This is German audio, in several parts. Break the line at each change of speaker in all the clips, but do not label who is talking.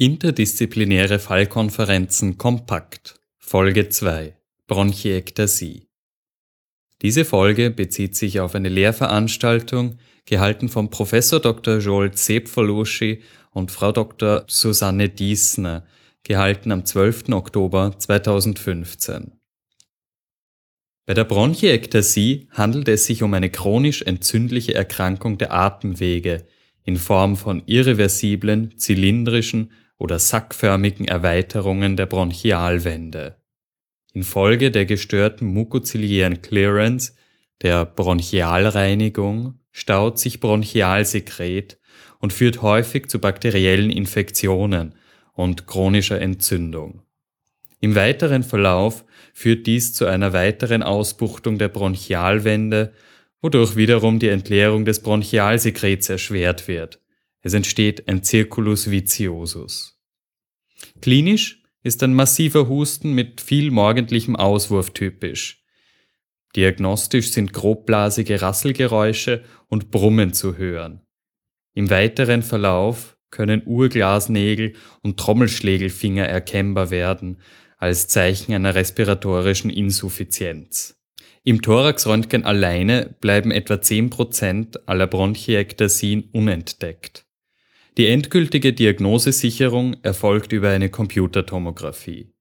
Interdisziplinäre Fallkonferenzen kompakt Folge 2 Bronchiektasie Diese Folge bezieht sich auf eine Lehrveranstaltung, gehalten von Professor Dr. Joel Zepfoloschi und Frau Dr. Susanne Diesner, gehalten am 12. Oktober 2015. Bei der Bronchiektasie handelt es sich um eine chronisch entzündliche Erkrankung der Atemwege in Form von irreversiblen, zylindrischen oder sackförmigen Erweiterungen der Bronchialwände. Infolge der gestörten mukoziliären Clearance, der Bronchialreinigung, staut sich Bronchialsekret und führt häufig zu bakteriellen Infektionen und chronischer Entzündung. Im weiteren Verlauf führt dies zu einer weiteren Ausbuchtung der Bronchialwände, wodurch wiederum die Entleerung des Bronchialsekrets erschwert wird. Es entsteht ein Circulus viciosus. Klinisch ist ein massiver Husten mit viel morgendlichem Auswurf typisch. Diagnostisch sind grobblasige Rasselgeräusche und Brummen zu hören. Im weiteren Verlauf können Urglasnägel und Trommelschlägelfinger erkennbar werden als Zeichen einer respiratorischen Insuffizienz. Im Thoraxröntgen alleine bleiben etwa 10% aller Bronchiektasien unentdeckt. Die endgültige Diagnosesicherung erfolgt über eine Computertomographie.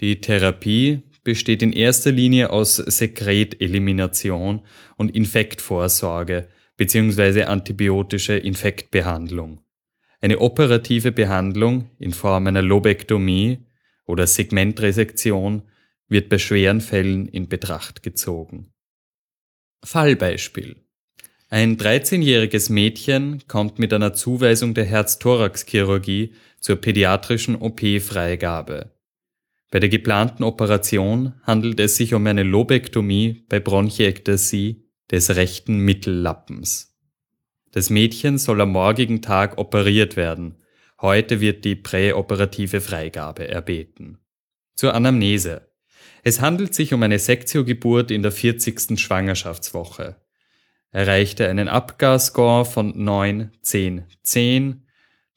Die Therapie besteht in erster Linie aus Sekretelimination und Infektvorsorge bzw. antibiotische Infektbehandlung. Eine operative Behandlung in Form einer Lobektomie oder Segmentresektion wird bei schweren Fällen in Betracht gezogen. Fallbeispiel ein 13-jähriges Mädchen kommt mit einer Zuweisung der Herz-Thorax-Chirurgie zur pädiatrischen OP-Freigabe. Bei der geplanten Operation handelt es sich um eine Lobektomie bei Bronchiektasie des rechten Mittellappens. Das Mädchen soll am morgigen Tag operiert werden. Heute wird die präoperative Freigabe erbeten. Zur Anamnese. Es handelt sich um eine Sektiogeburt in der 40. Schwangerschaftswoche erreichte einen Abgasscore von 9, 10, 10.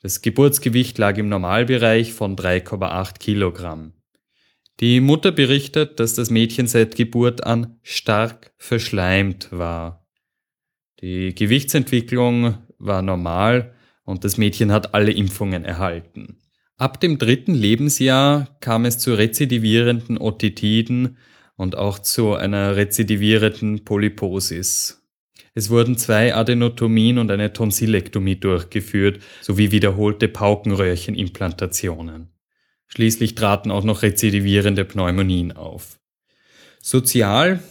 Das Geburtsgewicht lag im Normalbereich von 3,8 Kilogramm. Die Mutter berichtet, dass das Mädchen seit Geburt an stark verschleimt war. Die Gewichtsentwicklung war normal und das Mädchen hat alle Impfungen erhalten. Ab dem dritten Lebensjahr kam es zu rezidivierenden Otitiden und auch zu einer rezidivierenden Polyposis. Es wurden zwei Adenotomien und eine Tonsillektomie durchgeführt, sowie wiederholte Paukenröhrchenimplantationen. Schließlich traten auch noch rezidivierende Pneumonien auf. Sozial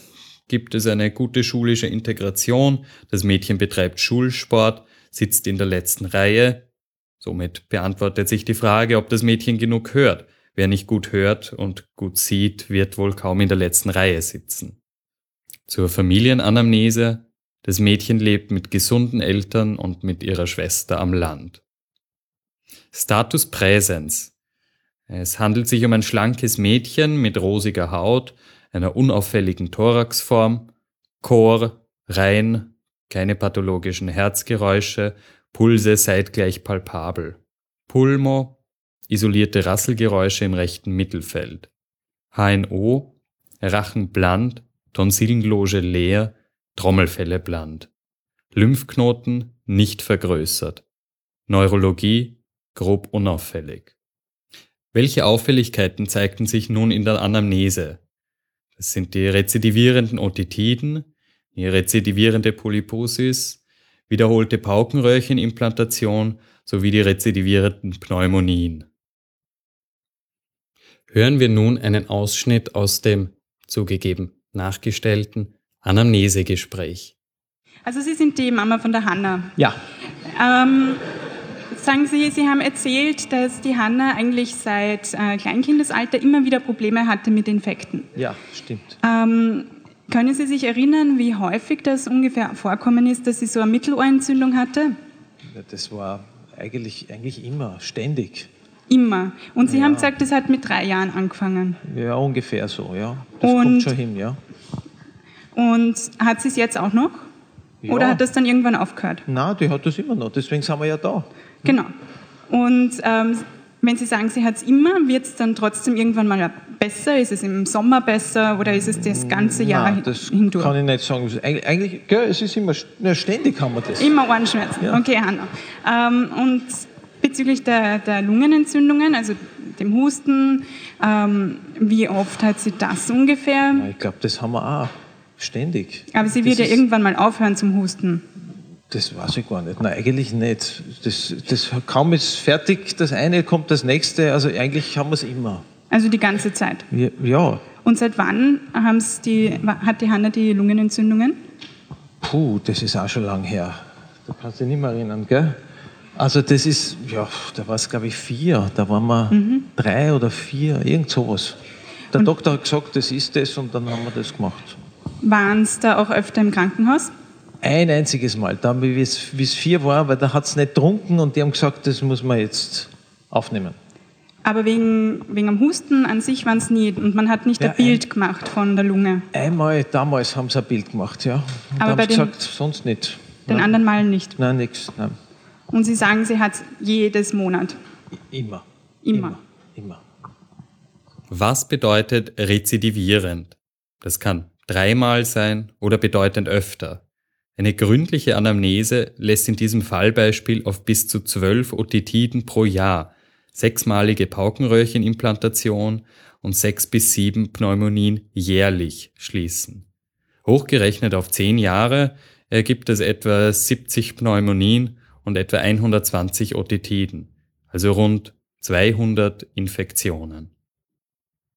gibt es eine gute schulische Integration, das Mädchen betreibt Schulsport, sitzt in der letzten Reihe. Somit beantwortet sich die Frage, ob das Mädchen genug hört. Wer nicht gut hört und gut sieht, wird wohl kaum in der letzten Reihe sitzen. Zur Familienanamnese das Mädchen lebt mit gesunden Eltern und mit ihrer Schwester am Land. Status Präsens. Es handelt sich um ein schlankes Mädchen mit rosiger Haut, einer unauffälligen Thoraxform, Chor, rein, keine pathologischen Herzgeräusche, Pulse seitgleich palpabel. Pulmo, isolierte Rasselgeräusche im rechten Mittelfeld. HNO, Rachen bland, Tonsillenloge leer, Trommelfelle bland. Lymphknoten nicht vergrößert. Neurologie grob unauffällig. Welche Auffälligkeiten zeigten sich nun in der Anamnese? Das sind die rezidivierenden Otitiden, die rezidivierende Polyposis, wiederholte Paukenröhrchenimplantation sowie die rezidivierenden Pneumonien. Hören wir nun einen Ausschnitt aus dem zugegeben nachgestellten Anamnesegespräch.
Also Sie sind die Mama von der Hanna.
Ja.
Ähm, sagen Sie, Sie haben erzählt, dass die Hanna eigentlich seit äh, Kleinkindesalter immer wieder Probleme hatte mit Infekten.
Ja, stimmt.
Ähm, können Sie sich erinnern, wie häufig das ungefähr vorkommen ist, dass sie so eine Mittelohrentzündung hatte?
Ja, das war eigentlich, eigentlich immer, ständig.
Immer. Und Sie ja. haben gesagt, das hat mit drei Jahren angefangen.
Ja, ungefähr so, ja. Das Und kommt schon hin, ja.
Und hat sie es jetzt auch noch? Ja. Oder hat das dann irgendwann aufgehört?
Nein, die hat das immer noch. Deswegen sind wir ja da.
Genau. Und ähm, Wenn Sie sagen, sie hat es immer, wird es dann trotzdem irgendwann mal besser? Ist es im Sommer besser oder ist es das ganze Jahr
Nein, das
hindurch?
kann ich nicht sagen. Eig- Eigentlich, gell, es ist immer, ja, ständig haben wir das.
Immer Ohrenschmerzen.
Ja.
Okay, Hanna. Ähm, und bezüglich der, der Lungenentzündungen, also dem Husten, ähm, wie oft hat sie das ungefähr?
Ich glaube, das haben wir auch. Ständig.
Aber sie wird
das
ja irgendwann mal aufhören zum Husten.
Das weiß ich gar nicht. Nein, eigentlich nicht. Das, das, kaum ist fertig, das eine kommt das nächste. Also eigentlich haben wir es immer.
Also die ganze Zeit.
Ja,
Und seit wann die, hat die Hanna die Lungenentzündungen?
puh, das ist auch schon lang her. Da kannst du dich nicht mehr erinnern, gell? Also das ist, ja, da war es glaube ich vier, da waren wir
Mhm.
drei oder vier, irgend sowas. Der Doktor hat gesagt, das ist das und dann haben wir das gemacht.
Waren es da auch öfter im Krankenhaus?
Ein einziges Mal, da wie es vier war, weil da hat es nicht getrunken und die haben gesagt, das muss man jetzt aufnehmen.
Aber wegen, wegen am Husten an sich waren es nie. Und man hat nicht
Ja,
ein Bild gemacht von der Lunge.
Einmal damals haben sie ein Bild gemacht, ja. Und
Aber
haben
bei
sie
den-
gesagt, sonst nicht.
Den
Nein,
anderen Malen nicht.
nein nichts. Nein.
Und Sie sagen, sie hat es jedes Monat.
Immer.
Immer.
Immer.
Was bedeutet rezidivierend? Das kann dreimal sein oder bedeutend öfter. Eine gründliche Anamnese lässt in diesem Fallbeispiel auf bis zu zwölf Otitiden pro Jahr, sechsmalige Paukenröhrchenimplantation und sechs bis sieben Pneumonien jährlich schließen. Hochgerechnet auf zehn Jahre ergibt es etwa 70 Pneumonien und etwa 120 Otitiden, also rund 200 Infektionen.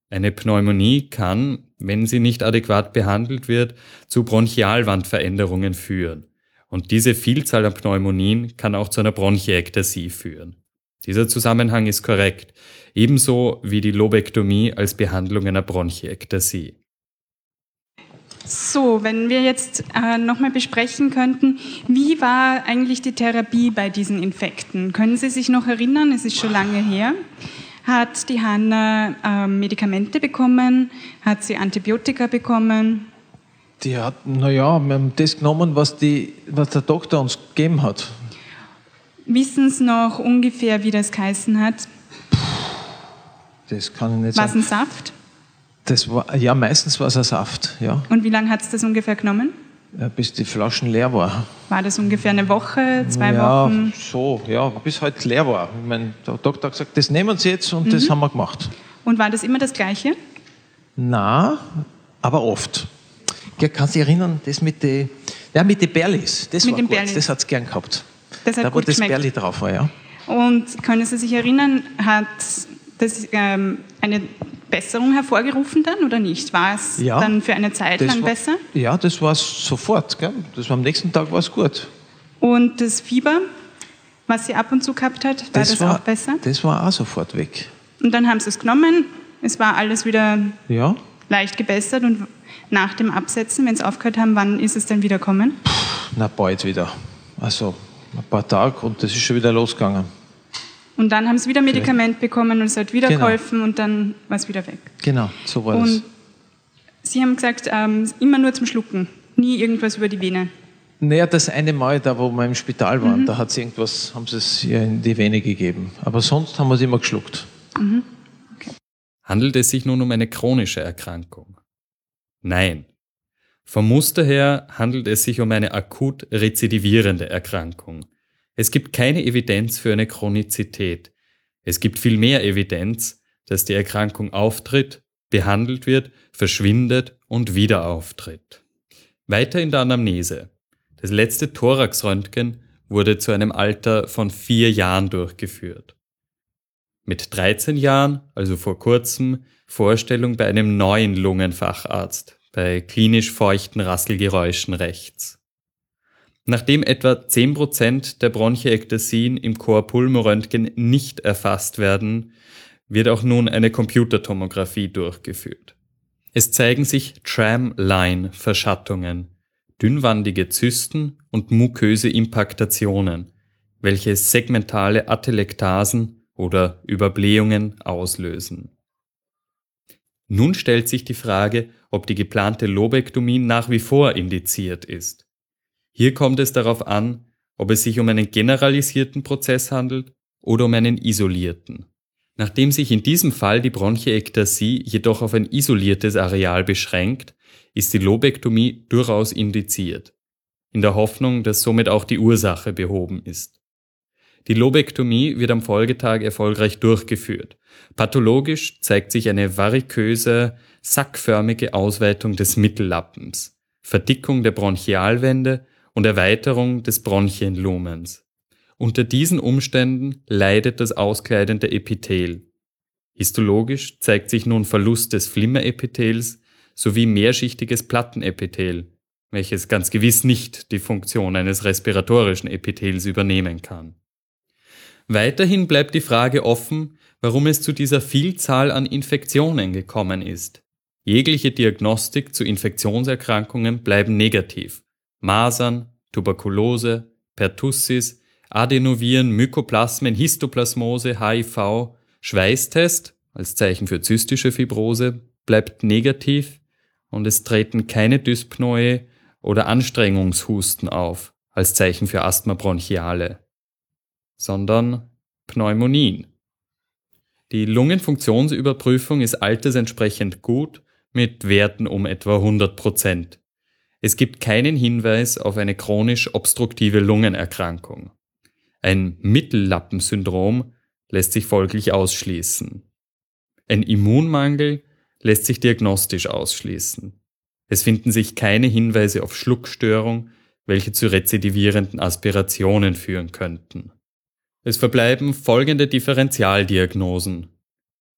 Eine Pneumonie kann, wenn sie nicht adäquat behandelt wird, zu Bronchialwandveränderungen führen. Und diese Vielzahl an Pneumonien kann auch zu einer Bronchiektasie führen. Dieser Zusammenhang ist korrekt, ebenso wie die Lobektomie als Behandlung einer Bronchiektasie.
So, wenn wir jetzt äh, nochmal besprechen könnten, wie war eigentlich die Therapie bei diesen Infekten? Können Sie sich noch erinnern? Es ist schon lange her. Hat die Hanna ähm, Medikamente bekommen? Hat sie Antibiotika bekommen?
Die hat, naja, wir haben das genommen, was, die, was der Doktor uns gegeben hat.
Wissen Sie noch ungefähr, wie das geheißen hat?
Das kann ich nicht
War es
sagen.
ein Saft?
Das war, ja, meistens war es ein Saft, ja,
Und wie lange hat es das ungefähr genommen?
Bis die Flaschen leer war.
War das ungefähr eine Woche, zwei
ja,
Wochen?
so, ja, bis halt leer war. Ich mein, der Doktor hat gesagt, das nehmen Sie jetzt und
Mhm.
das haben wir gemacht.
Und war das immer das Gleiche?
Na, aber oft. Ja, kannst du dich erinnern, das mit den ja, mit den Berlis, das
Mit
war gut,
Berlis.
das hat es gern gehabt.
Das hat
da, wo das
geschmeckt.
Berli drauf war, ja.
Und können Sie sich erinnern, hat das ähm, eine Besserung hervorgerufen dann oder nicht? War es
Ja.
dann für eine Zeit
Das
lang
war,
besser?
Ja, das war sofort. Gell? Das war am nächsten Tag war es gut.
Und das Fieber, was sie ab und zu gehabt hat, war das, auch besser?
Das war auch sofort weg.
Und dann haben sie es genommen, es war alles wieder
Ja,
leicht gebessert und nach dem Absetzen, wenn sie aufgehört haben, wann ist es dann wieder kommen?
na bald wieder. Also ein paar Tage und das ist schon wieder losgegangen.
Und dann haben sie wieder Medikament bekommen und es hat wieder
Genau.
geholfen und dann war es wieder weg.
Genau, so war
Und
das.
Sie haben gesagt, ähm, immer nur zum Schlucken, nie irgendwas über die Vene.
Naja, das eine Mal, da wo wir im Spital waren,
Mhm.
da hat irgendwas, haben sie es ihr in die Vene gegeben. Aber sonst haben wir es immer geschluckt.
Handelt es sich nun um eine chronische Erkrankung? Nein. Vom Muster her handelt es sich um eine akut rezidivierende Erkrankung. Es gibt keine Evidenz für eine Chronizität. Es gibt viel mehr Evidenz, dass die Erkrankung auftritt, behandelt wird, verschwindet und wieder auftritt. Weiter in der Anamnese. Das letzte Thoraxröntgen wurde zu einem Alter von vier Jahren durchgeführt. Mit 13 Jahren, also vor kurzem, Vorstellung bei einem neuen Lungenfacharzt, bei klinisch feuchten Rasselgeräuschen rechts. Nachdem etwa 10% der Bronchiektasien im Chorpulmoröntgen nicht erfasst werden, wird auch nun eine Computertomographie durchgeführt. Es zeigen sich Tram-Line-Verschattungen, dünnwandige Zysten und muköse Impaktationen, welche segmentale Atelektasen oder Überblähungen auslösen. Nun stellt sich die Frage, ob die geplante Lobektomie nach wie vor indiziert ist. Hier kommt es darauf an, ob es sich um einen generalisierten Prozess handelt oder um einen isolierten. Nachdem sich in diesem Fall die Bronchiektasie jedoch auf ein isoliertes Areal beschränkt, ist die Lobektomie durchaus indiziert, in der Hoffnung, dass somit auch die Ursache behoben ist. Die Lobektomie wird am Folgetag erfolgreich durchgeführt. Pathologisch zeigt sich eine variköse, sackförmige Ausweitung des Mittellappens, Verdickung der Bronchialwände und Erweiterung des Bronchienlumens. Unter diesen Umständen leidet das auskleidende Epithel. Histologisch zeigt sich nun Verlust des Flimmerepithels sowie mehrschichtiges Plattenepithel, welches ganz gewiss nicht die Funktion eines respiratorischen Epithels übernehmen kann. Weiterhin bleibt die Frage offen, warum es zu dieser Vielzahl an Infektionen gekommen ist. Jegliche Diagnostik zu Infektionserkrankungen bleiben negativ. Masern, Tuberkulose, Pertussis, Adenoviren, Mykoplasmen, Histoplasmose, HIV, Schweißtest als Zeichen für zystische Fibrose bleibt negativ und es treten keine Dyspnoe oder Anstrengungshusten auf als Zeichen für Asthma bronchiale, sondern Pneumonien. Die Lungenfunktionsüberprüfung ist altersentsprechend gut mit Werten um etwa 100 Prozent. Es gibt keinen Hinweis auf eine chronisch obstruktive Lungenerkrankung. Ein Mittellappensyndrom lässt sich folglich ausschließen. Ein Immunmangel lässt sich diagnostisch ausschließen. Es finden sich keine Hinweise auf Schluckstörung, welche zu rezidivierenden Aspirationen führen könnten. Es verbleiben folgende Differentialdiagnosen.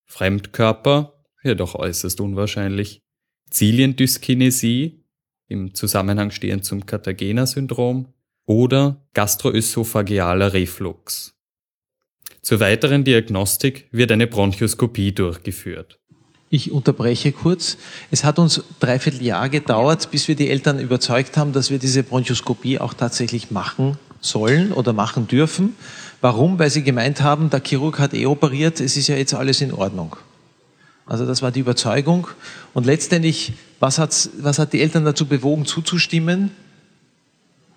Fremdkörper, jedoch äußerst unwahrscheinlich, Ziliendyskinesie, im Zusammenhang stehend zum Cartagena-Syndrom, oder gastroösophagealer Reflux. Zur weiteren Diagnostik wird eine Bronchoskopie durchgeführt.
Ich unterbreche kurz. Es hat uns dreiviertel Jahr gedauert, bis wir die Eltern überzeugt haben, dass wir diese Bronchoskopie auch tatsächlich machen sollen oder machen dürfen. Warum? Weil sie gemeint haben, der Chirurg hat eh operiert, es ist ja jetzt alles in Ordnung. Also das war die Überzeugung. Und letztendlich, was, was hat die Eltern dazu bewogen, zuzustimmen?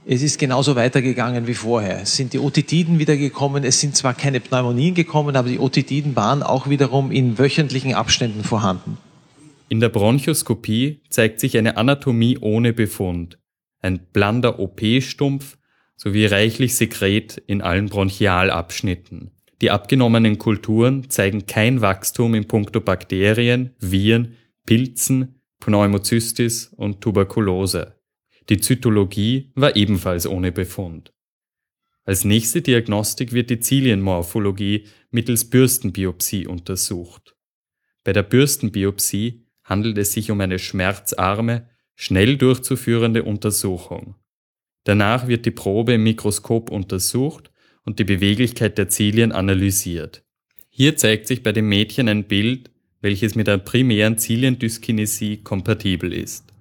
Es ist genauso weitergegangen wie vorher. Es sind die Otitiden wiedergekommen. Es sind zwar keine Pneumonien gekommen, aber die Otitiden waren auch wiederum in wöchentlichen Abständen vorhanden.
In der Bronchoskopie zeigt sich eine Anatomie ohne Befund, ein blander OP-Stumpf sowie reichlich Sekret in allen Bronchialabschnitten. Die abgenommenen Kulturen zeigen kein Wachstum in puncto Bakterien, Viren, Pilzen, Pneumozystis und Tuberkulose. Die Zytologie war ebenfalls ohne Befund. Als nächste Diagnostik wird die Zilienmorphologie mittels Bürstenbiopsie untersucht. Bei der Bürstenbiopsie handelt es sich um eine schmerzarme, schnell durchzuführende Untersuchung. Danach wird die Probe im Mikroskop untersucht und die Beweglichkeit der Zilien analysiert. Hier zeigt sich bei dem Mädchen ein Bild, welches mit einer primären Ziliendyskinesie kompatibel ist.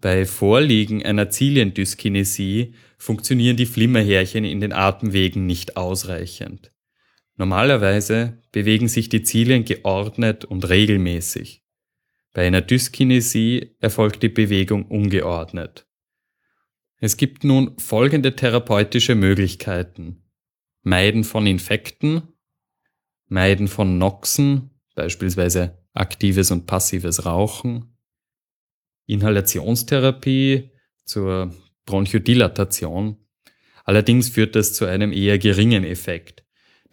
Bei Vorliegen einer Ziliendyskinesie funktionieren die Flimmerhärchen in den Atemwegen nicht ausreichend. Normalerweise bewegen sich die Zilien geordnet und regelmäßig. Bei einer Dyskinesie erfolgt die Bewegung ungeordnet. Es gibt nun folgende therapeutische Möglichkeiten. Meiden von Infekten, Meiden von Noxen, beispielsweise aktives und passives Rauchen, Inhalationstherapie zur Bronchodilatation. Allerdings führt das zu einem eher geringen Effekt.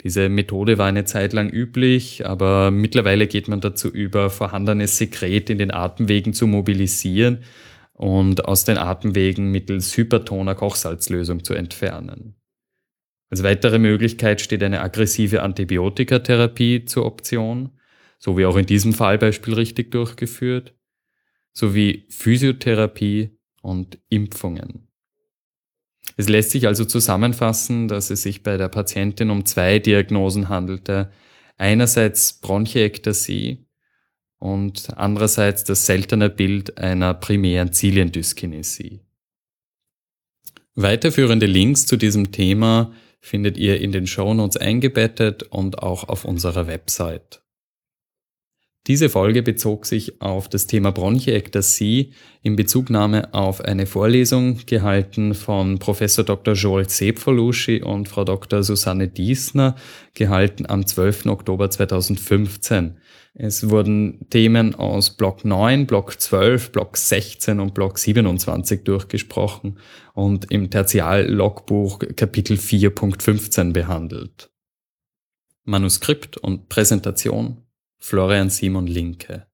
Diese Methode war eine Zeit lang üblich, aber mittlerweile geht man dazu über, vorhandenes Sekret in den Atemwegen zu mobilisieren und aus den Atemwegen mittels hypertoner Kochsalzlösung zu entfernen. Als weitere Möglichkeit steht eine aggressive Antibiotikatherapie zur Option, so wie auch in diesem Fallbeispiel richtig durchgeführt sowie Physiotherapie und Impfungen. Es lässt sich also zusammenfassen, dass es sich bei der Patientin um zwei Diagnosen handelte. Einerseits Bronchiektasie und andererseits das seltene Bild einer primären Ziliendyskinesie. Weiterführende Links zu diesem Thema findet ihr in den Shownotes eingebettet und auch auf unserer Website. Diese Folge bezog sich auf das Thema Bronchiektasie in Bezugnahme auf eine Vorlesung gehalten von Professor Dr. Joel Sepfoluschi und Frau Dr. Susanne Diesner, gehalten am 12. Oktober 2015. Es wurden Themen aus Block 9, Block 12, Block 16 und Block 27 durchgesprochen und im Tertial-Logbuch Kapitel 4.15 behandelt. Manuskript und Präsentation Florian Simon Linke